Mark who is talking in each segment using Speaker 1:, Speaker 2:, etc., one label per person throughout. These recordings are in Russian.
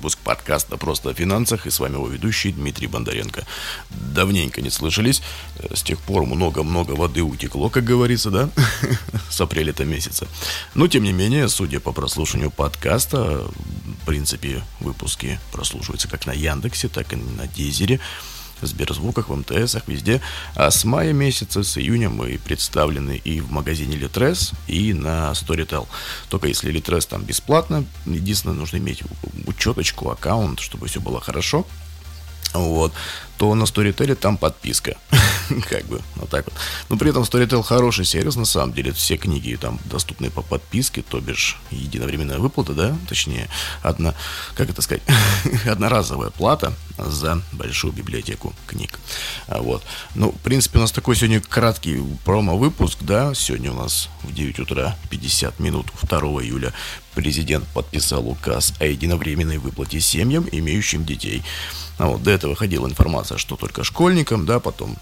Speaker 1: выпуск подкаста «Просто о финансах» и с вами его ведущий Дмитрий Бондаренко. Давненько не слышались, э, с тех пор много-много воды утекло, как говорится, да, с апреля-то месяца. Но, тем не менее, судя по прослушиванию подкаста, в принципе, выпуски прослушиваются как на Яндексе, так и на Дизере. Сберзвуках, в МТСах, везде. А с мая месяца, с июня мы представлены и в магазине Litres, и на Storytel. Только если Litres там бесплатно, единственное, нужно иметь учеточку, аккаунт, чтобы все было хорошо вот, то на Storytel там подписка. как бы, вот так вот. Но при этом Storytel хороший сервис, на самом деле. Все книги там доступны по подписке, то бишь единовременная выплата, да, точнее, одна, как это сказать, одноразовая плата за большую библиотеку книг. А вот. Ну, в принципе, у нас такой сегодня краткий промо-выпуск, да, сегодня у нас в 9 утра 50 минут 2 июля президент подписал указ о единовременной выплате семьям, имеющим детей. А вот до этого ходила информация, что только школьникам, да, потом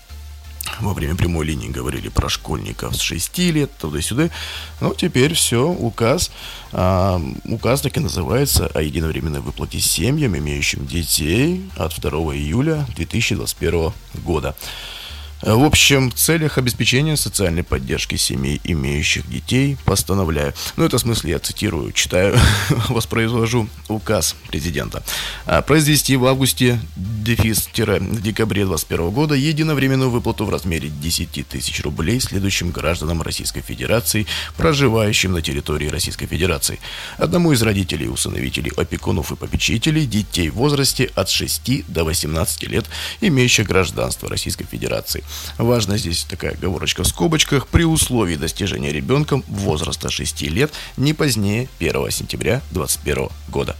Speaker 1: во время прямой линии говорили про школьников с 6 лет, туда-сюда. Ну, теперь все, указ. А, указ так и называется о единовременной выплате семьям, имеющим детей от 2 июля 2021 года. В общем, в целях обеспечения социальной поддержки семей, имеющих детей, постановляю. Ну, это в смысле я цитирую, читаю, воспроизвожу указ президента. А, произвести в августе дефис-декабре 2021 года единовременную выплату в размере 10 тысяч рублей следующим гражданам Российской Федерации, проживающим на территории Российской Федерации. Одному из родителей, усыновителей, опекунов и попечителей детей в возрасте от 6 до 18 лет, имеющих гражданство Российской Федерации. Важно здесь такая оговорочка в скобочках. При условии достижения ребенком возраста 6 лет не позднее 1 сентября 2021 года.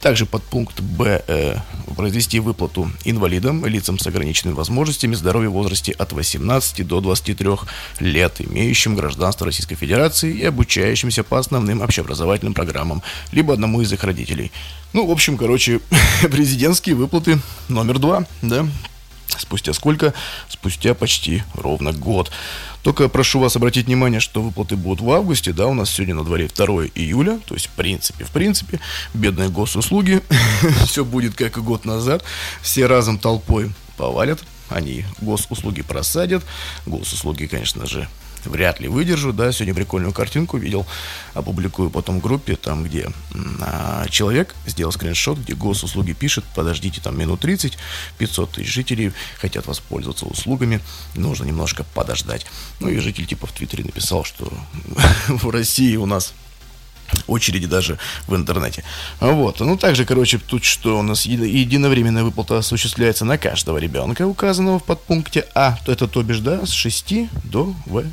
Speaker 1: Также под пункт Б э, произвести выплату инвалидам, лицам с ограниченными возможностями здоровья в возрасте от 18 до 23 лет, имеющим гражданство Российской Федерации и обучающимся по основным общеобразовательным программам, либо одному из их родителей. Ну, в общем, короче, президентские выплаты номер два, да, Спустя сколько? Спустя почти ровно год. Только прошу вас обратить внимание, что выплаты будут в августе, да, у нас сегодня на дворе 2 июля, то есть в принципе, в принципе, бедные госуслуги, все будет как и год назад, все разом толпой повалят, они госуслуги просадят, госуслуги, конечно же, вряд ли выдержу, да, сегодня прикольную картинку видел, опубликую потом в группе, там, где а, человек сделал скриншот, где госуслуги пишет, подождите там минут 30, 500 тысяч жителей хотят воспользоваться услугами, нужно немножко подождать. Ну и житель типа в Твиттере написал, что в России у нас очереди даже в интернете. Вот. Ну, также, короче, тут что у нас единовременная выплата осуществляется на каждого ребенка, указанного в подпункте А, то это то бишь, да, с 6 до, в,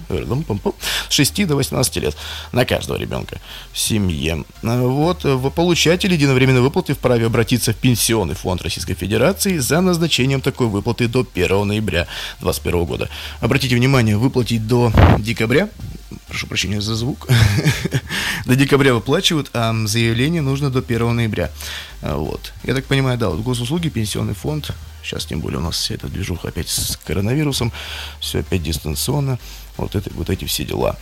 Speaker 1: с 6 до 18 лет на каждого ребенка в семье. Вот. Получатель единовременной выплаты вправе обратиться в Пенсионный фонд Российской Федерации за назначением такой выплаты до 1 ноября 2021 года. Обратите внимание, выплатить до декабря прошу прощения за звук, до декабря выплачивают, а заявление нужно до 1 ноября. А, вот. Я так понимаю, да, вот госуслуги, пенсионный фонд, сейчас тем более у нас вся эта движуха опять с коронавирусом, все опять дистанционно, вот, это, вот эти все дела.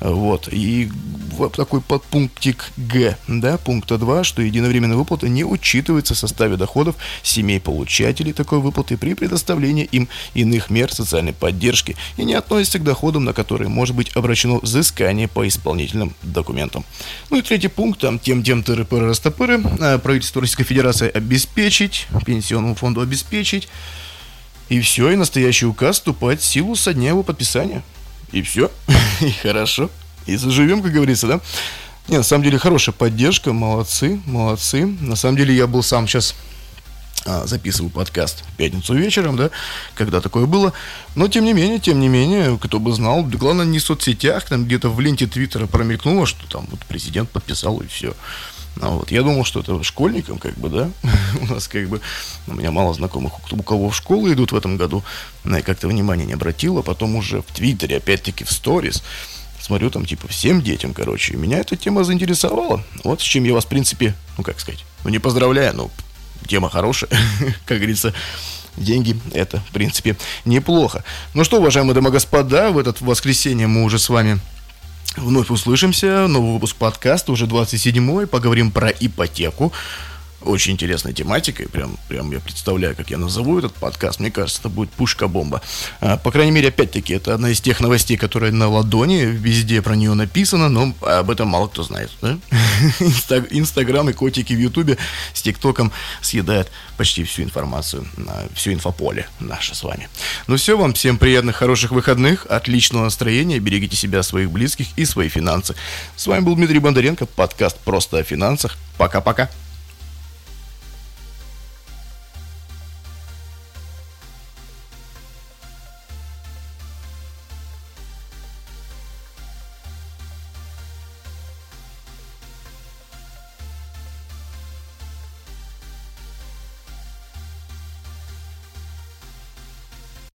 Speaker 1: Вот. И вот такой подпунктик Г, да, пункта 2, что единовременная выплата не учитывается в составе доходов семей получателей такой выплаты при предоставлении им иных мер социальной поддержки и не относится к доходам, на которые может быть обращено взыскание по исполнительным документам. Ну и третий пункт, там тем тем тыры пыры растопыры, а, правительство Российской Федерации обеспечить, пенсионному фонду обеспечить, и все, и настоящий указ вступает в силу со дня его подписания. И все. И хорошо. И заживем, как говорится, да? Не, на самом деле хорошая поддержка, молодцы, молодцы. На самом деле я был сам сейчас записываю подкаст в пятницу вечером, да, когда такое было. Но тем не менее, тем не менее, кто бы знал, главное не в соцсетях, там где-то в ленте Твиттера промелькнуло, что там вот президент подписал и все. А вот. Я думал, что это школьникам, как бы, да, у нас как бы, у меня мало знакомых, у кого в школу идут в этом году, я как-то внимания не обратила, потом уже в Твиттере, опять-таки в сторис, смотрю там, типа, всем детям, короче, и меня эта тема заинтересовала, вот с чем я вас, в принципе, ну, как сказать, ну, не поздравляю, но тема хорошая, как говорится, деньги это, в принципе, неплохо. Ну что, уважаемые дамы и господа, в этот воскресенье мы уже с вами Вновь услышимся. Новый выпуск подкаста, уже 27-й. Поговорим про ипотеку. Очень интересной тематикой. Прям, прям я представляю, как я назову этот подкаст. Мне кажется, это будет пушка-бомба. А, по крайней мере, опять-таки, это одна из тех новостей, которые на ладони, везде про нее написано, но об этом мало кто знает. Да? Инстаграм и котики в Ютубе с ТикТоком съедают почти всю информацию, всю инфополе наше с вами. Ну все, вам всем приятных, хороших выходных, отличного настроения, берегите себя, своих близких и свои финансы. С вами был Дмитрий Бондаренко, подкаст «Просто о финансах». Пока-пока.